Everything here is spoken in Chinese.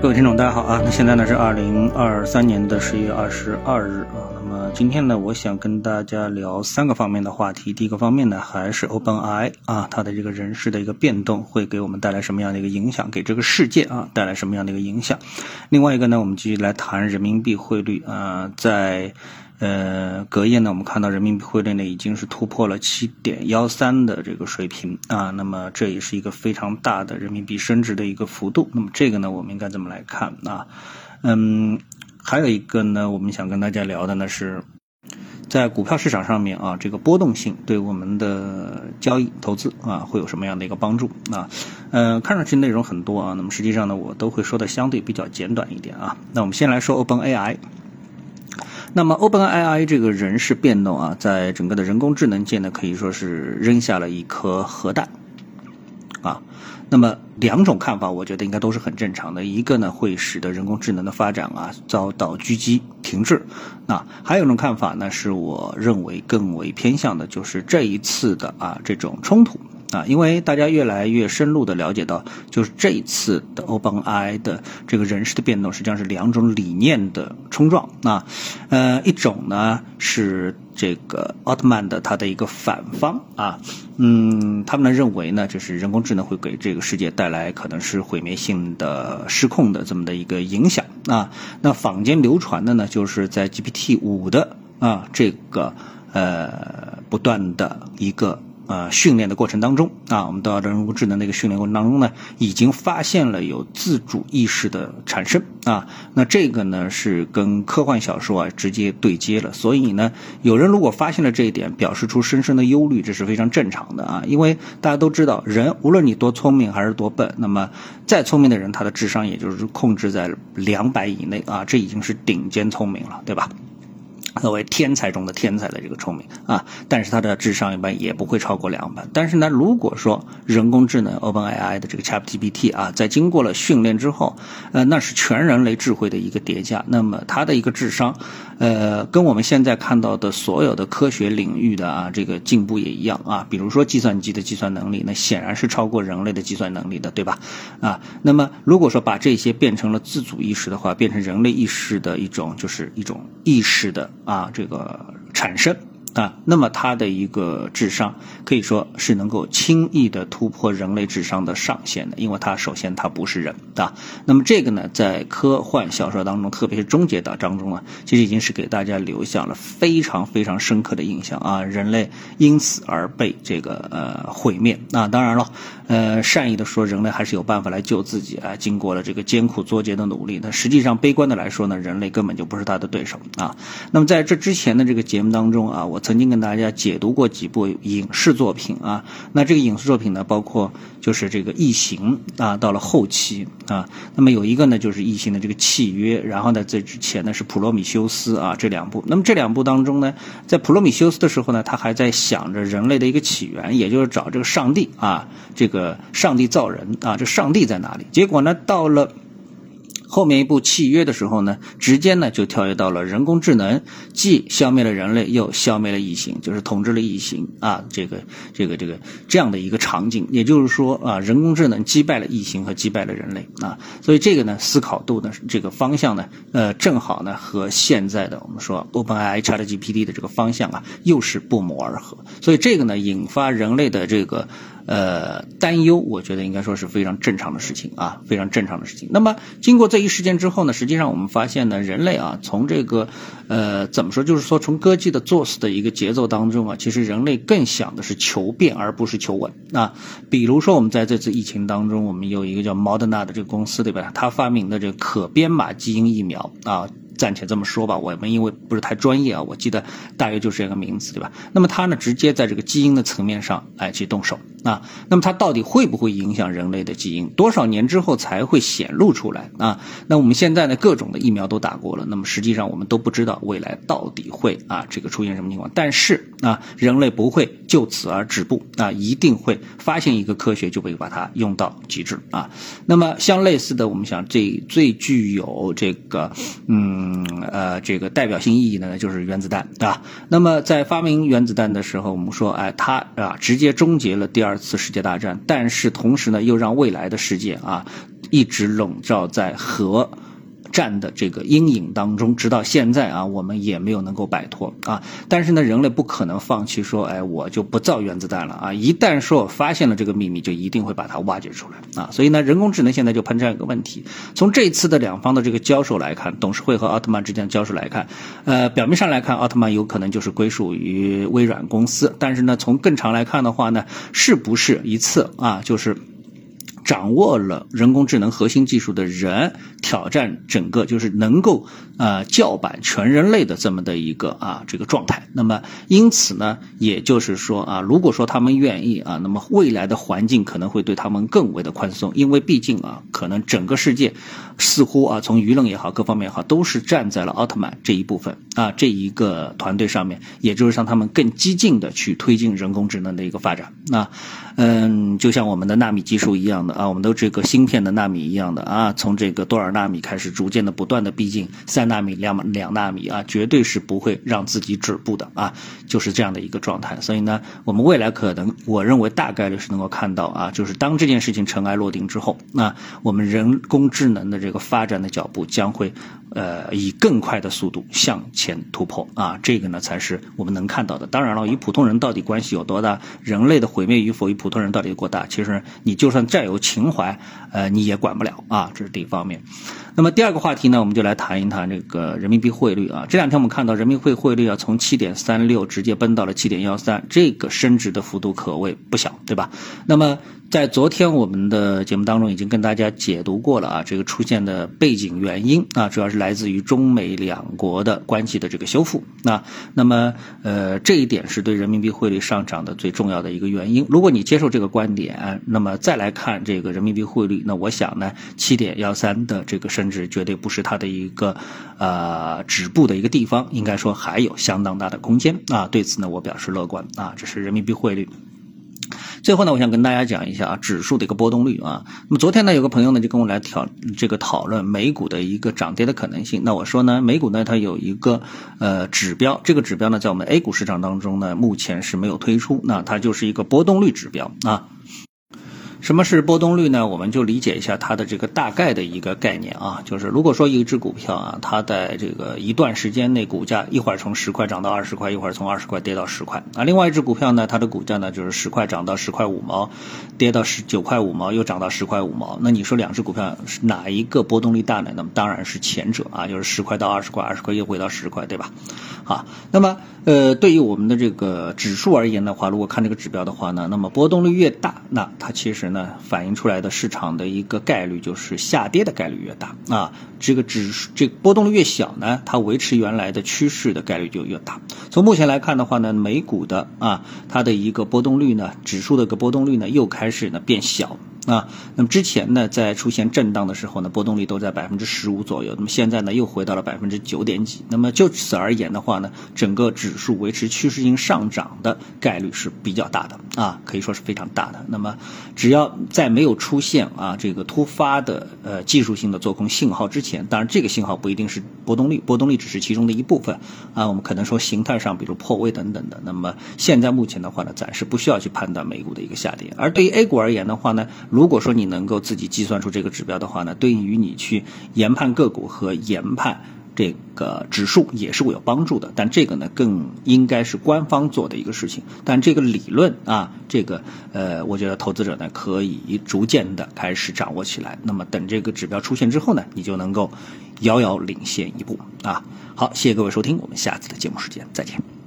各位听众，大家好啊！那现在呢是二零二三年的十一月二十二日。今天呢，我想跟大家聊三个方面的话题。第一个方面呢，还是 OpenAI 啊，它的这个人事的一个变动会给我们带来什么样的一个影响？给这个世界啊带来什么样的一个影响？另外一个呢，我们继续来谈人民币汇率啊，在。呃，隔夜呢，我们看到人民币汇率呢已经是突破了七点幺三的这个水平啊，那么这也是一个非常大的人民币升值的一个幅度。那么这个呢，我们应该怎么来看啊？嗯，还有一个呢，我们想跟大家聊的呢是，在股票市场上面啊，这个波动性对我们的交易投资啊会有什么样的一个帮助啊？呃，看上去内容很多啊，那么实际上呢，我都会说的相对比较简短一点啊。那我们先来说 OpenAI。那么，OpenAI 这个人事变动啊，在整个的人工智能界呢，可以说是扔下了一颗核弹，啊，那么两种看法，我觉得应该都是很正常的。一个呢，会使得人工智能的发展啊遭到狙击停滞，那，还有一种看法呢，是我认为更为偏向的，就是这一次的啊这种冲突。啊，因为大家越来越深入的了解到，就是这一次的 OpenAI 的这个人事的变动，实际上是两种理念的冲撞。啊，呃，一种呢是这个奥特曼的他的一个反方啊，嗯，他们呢认为呢，就是人工智能会给这个世界带来可能是毁灭性的失控的这么的一个影响啊。那坊间流传的呢，就是在 GPT 五的啊这个呃不断的一个。呃，训练的过程当中啊，我们到人工智能的一个训练过程当中呢，已经发现了有自主意识的产生啊。那这个呢是跟科幻小说啊直接对接了。所以呢，有人如果发现了这一点，表示出深深的忧虑，这是非常正常的啊。因为大家都知道，人无论你多聪明还是多笨，那么再聪明的人，他的智商也就是控制在两百以内啊，这已经是顶尖聪明了，对吧？作为天才中的天才的这个聪明啊，但是他的智商一般也不会超过两百。但是呢，如果说人工智能 OpenAI 的这个 ChatGPT 啊，在经过了训练之后，呃，那是全人类智慧的一个叠加。那么它的一个智商，呃，跟我们现在看到的所有的科学领域的啊这个进步也一样啊。比如说计算机的计算能力，那显然是超过人类的计算能力的，对吧？啊，那么如果说把这些变成了自主意识的话，变成人类意识的一种，就是一种意识的。啊，这个产生。啊，那么它的一个智商可以说是能够轻易的突破人类智商的上限的，因为它首先它不是人啊。那么这个呢，在科幻小说当中，特别是终结岛当中啊，其实已经是给大家留下了非常非常深刻的印象啊。人类因此而被这个呃毁灭啊。当然了，呃，善意的说，人类还是有办法来救自己啊。经过了这个艰苦作劫的努力，那实际上悲观的来说呢，人类根本就不是他的对手啊。那么在这之前的这个节目当中啊，我。曾经跟大家解读过几部影视作品啊，那这个影视作品呢，包括就是这个《异形》啊，到了后期啊，那么有一个呢就是《异形》的这个契约，然后呢在之前呢是《普罗米修斯》啊这两部。那么这两部当中呢，在《普罗米修斯》的时候呢，他还在想着人类的一个起源，也就是找这个上帝啊，这个上帝造人啊，这上帝在哪里？结果呢，到了。后面一部契约的时候呢，直接呢就跳跃到了人工智能，既消灭了人类，又消灭了异形，就是统治了异形啊，这个这个这个这样的一个场景，也就是说啊，人工智能击败了异形和击败了人类啊，所以这个呢思考度呢这个方向呢，呃，正好呢和现在的我们说 OpenAI ChatGPT 的这个方向啊，又是不谋而合，所以这个呢引发人类的这个。呃，担忧，我觉得应该说是非常正常的事情啊，非常正常的事情。那么，经过这一事件之后呢，实际上我们发现呢，人类啊，从这个呃怎么说，就是说从歌姬的作死的一个节奏当中啊，其实人类更想的是求变而不是求稳啊。比如说，我们在这次疫情当中，我们有一个叫 Moderna 的这个公司，对吧？它发明的这个可编码基因疫苗啊。暂且这么说吧，我们因为不是太专业啊，我记得大约就是这个名词，对吧？那么它呢，直接在这个基因的层面上来去动手啊。那么它到底会不会影响人类的基因？多少年之后才会显露出来啊？那我们现在呢，各种的疫苗都打过了，那么实际上我们都不知道未来到底会啊这个出现什么情况。但是啊，人类不会就此而止步啊，一定会发现一个科学就会把它用到极致啊。那么像类似的，我们想这最具有这个嗯。嗯，呃，这个代表性意义呢，就是原子弹，啊？那么在发明原子弹的时候，我们说，哎，它啊，直接终结了第二次世界大战，但是同时呢，又让未来的世界啊，一直笼罩在核。战的这个阴影当中，直到现在啊，我们也没有能够摆脱啊。但是呢，人类不可能放弃，说，哎，我就不造原子弹了啊！一旦说我发现了这个秘密，就一定会把它挖掘出来啊。所以呢，人工智能现在就碰这样一个问题。从这次的两方的这个交手来看，董事会和奥特曼之间的交手来看，呃，表面上来看，奥特曼有可能就是归属于微软公司，但是呢，从更长来看的话呢，是不是一次啊，就是。掌握了人工智能核心技术的人，挑战整个就是能够啊叫板全人类的这么的一个啊这个状态。那么因此呢，也就是说啊，如果说他们愿意啊，那么未来的环境可能会对他们更为的宽松，因为毕竟啊，可能整个世界似乎啊从舆论也好，各方面也好，都是站在了奥特曼这一部分啊这一个团队上面，也就是让他们更激进的去推进人工智能的一个发展。那嗯，就像我们的纳米技术一样的。啊，我们都这个芯片的纳米一样的啊，从这个多少纳米开始，逐渐的不断的逼近三纳米、两两纳米啊，绝对是不会让自己止步的啊，就是这样的一个状态。所以呢，我们未来可能，我认为大概率是能够看到啊，就是当这件事情尘埃落定之后，那我们人工智能的这个发展的脚步将会呃以更快的速度向前突破啊，这个呢才是我们能看到的。当然了，与普通人到底关系有多大，人类的毁灭与否与普通人到底有多大，其实你就算再有。情怀，呃，你也管不了啊，这是第一方面。那么第二个话题呢，我们就来谈一谈这个人民币汇率啊。这两天我们看到人民币汇率啊，从七点三六直接奔到了七点幺三，这个升值的幅度可谓不小，对吧？那么在昨天我们的节目当中已经跟大家解读过了啊，这个出现的背景原因啊，主要是来自于中美两国的关系的这个修复。那那么呃，这一点是对人民币汇率上涨的最重要的一个原因。如果你接受这个观点，那么再来看这个人民币汇率，那我想呢，七点幺三的这个升。值绝对不是它的一个呃止步的一个地方，应该说还有相当大的空间啊。对此呢，我表示乐观啊。这是人民币汇率。最后呢，我想跟大家讲一下啊，指数的一个波动率啊。那么昨天呢，有个朋友呢就跟我来讨这个讨论美股的一个涨跌的可能性。那我说呢，美股呢它有一个呃指标，这个指标呢在我们 A 股市场当中呢目前是没有推出，那它就是一个波动率指标啊。什么是波动率呢？我们就理解一下它的这个大概的一个概念啊，就是如果说一只股票啊，它在这个一段时间内股价一会儿从十块涨到二十块，一会儿从二十块跌到十块啊，另外一只股票呢，它的股价呢就是十块涨到十块五毛，跌到十九块五毛，又涨到十块五毛，那你说两只股票是哪一个波动率大呢？那么当然是前者啊，就是十块到二十块，二十块又回到十块，对吧？好，那么呃，对于我们的这个指数而言的话，如果看这个指标的话呢，那么波动率越大，那它其实呢反映出来的市场的一个概率就是下跌的概率越大啊。这个指数这波动率越小呢，它维持原来的趋势的概率就越大。从目前来看的话呢，美股的啊它的一个波动率呢，指数的一个波动率呢又开始呢变小。啊，那么之前呢，在出现震荡的时候呢，波动率都在百分之十五左右。那么现在呢，又回到了百分之九点几。那么就此而言的话呢，整个指数维持趋势性上涨的概率是比较大的啊，可以说是非常大的。那么只要在没有出现啊这个突发的呃技术性的做空信号之前，当然这个信号不一定是波动率，波动率只是其中的一部分啊。我们可能说形态上，比如破位等等的。那么现在目前的话呢，暂时不需要去判断美股的一个下跌。而对于 A 股而言的话呢，如果说你能够自己计算出这个指标的话呢，对于你去研判个股和研判这个指数也是会有帮助的。但这个呢，更应该是官方做的一个事情。但这个理论啊，这个呃，我觉得投资者呢可以逐渐的开始掌握起来。那么等这个指标出现之后呢，你就能够遥遥领先一步啊。好，谢谢各位收听，我们下次的节目时间再见。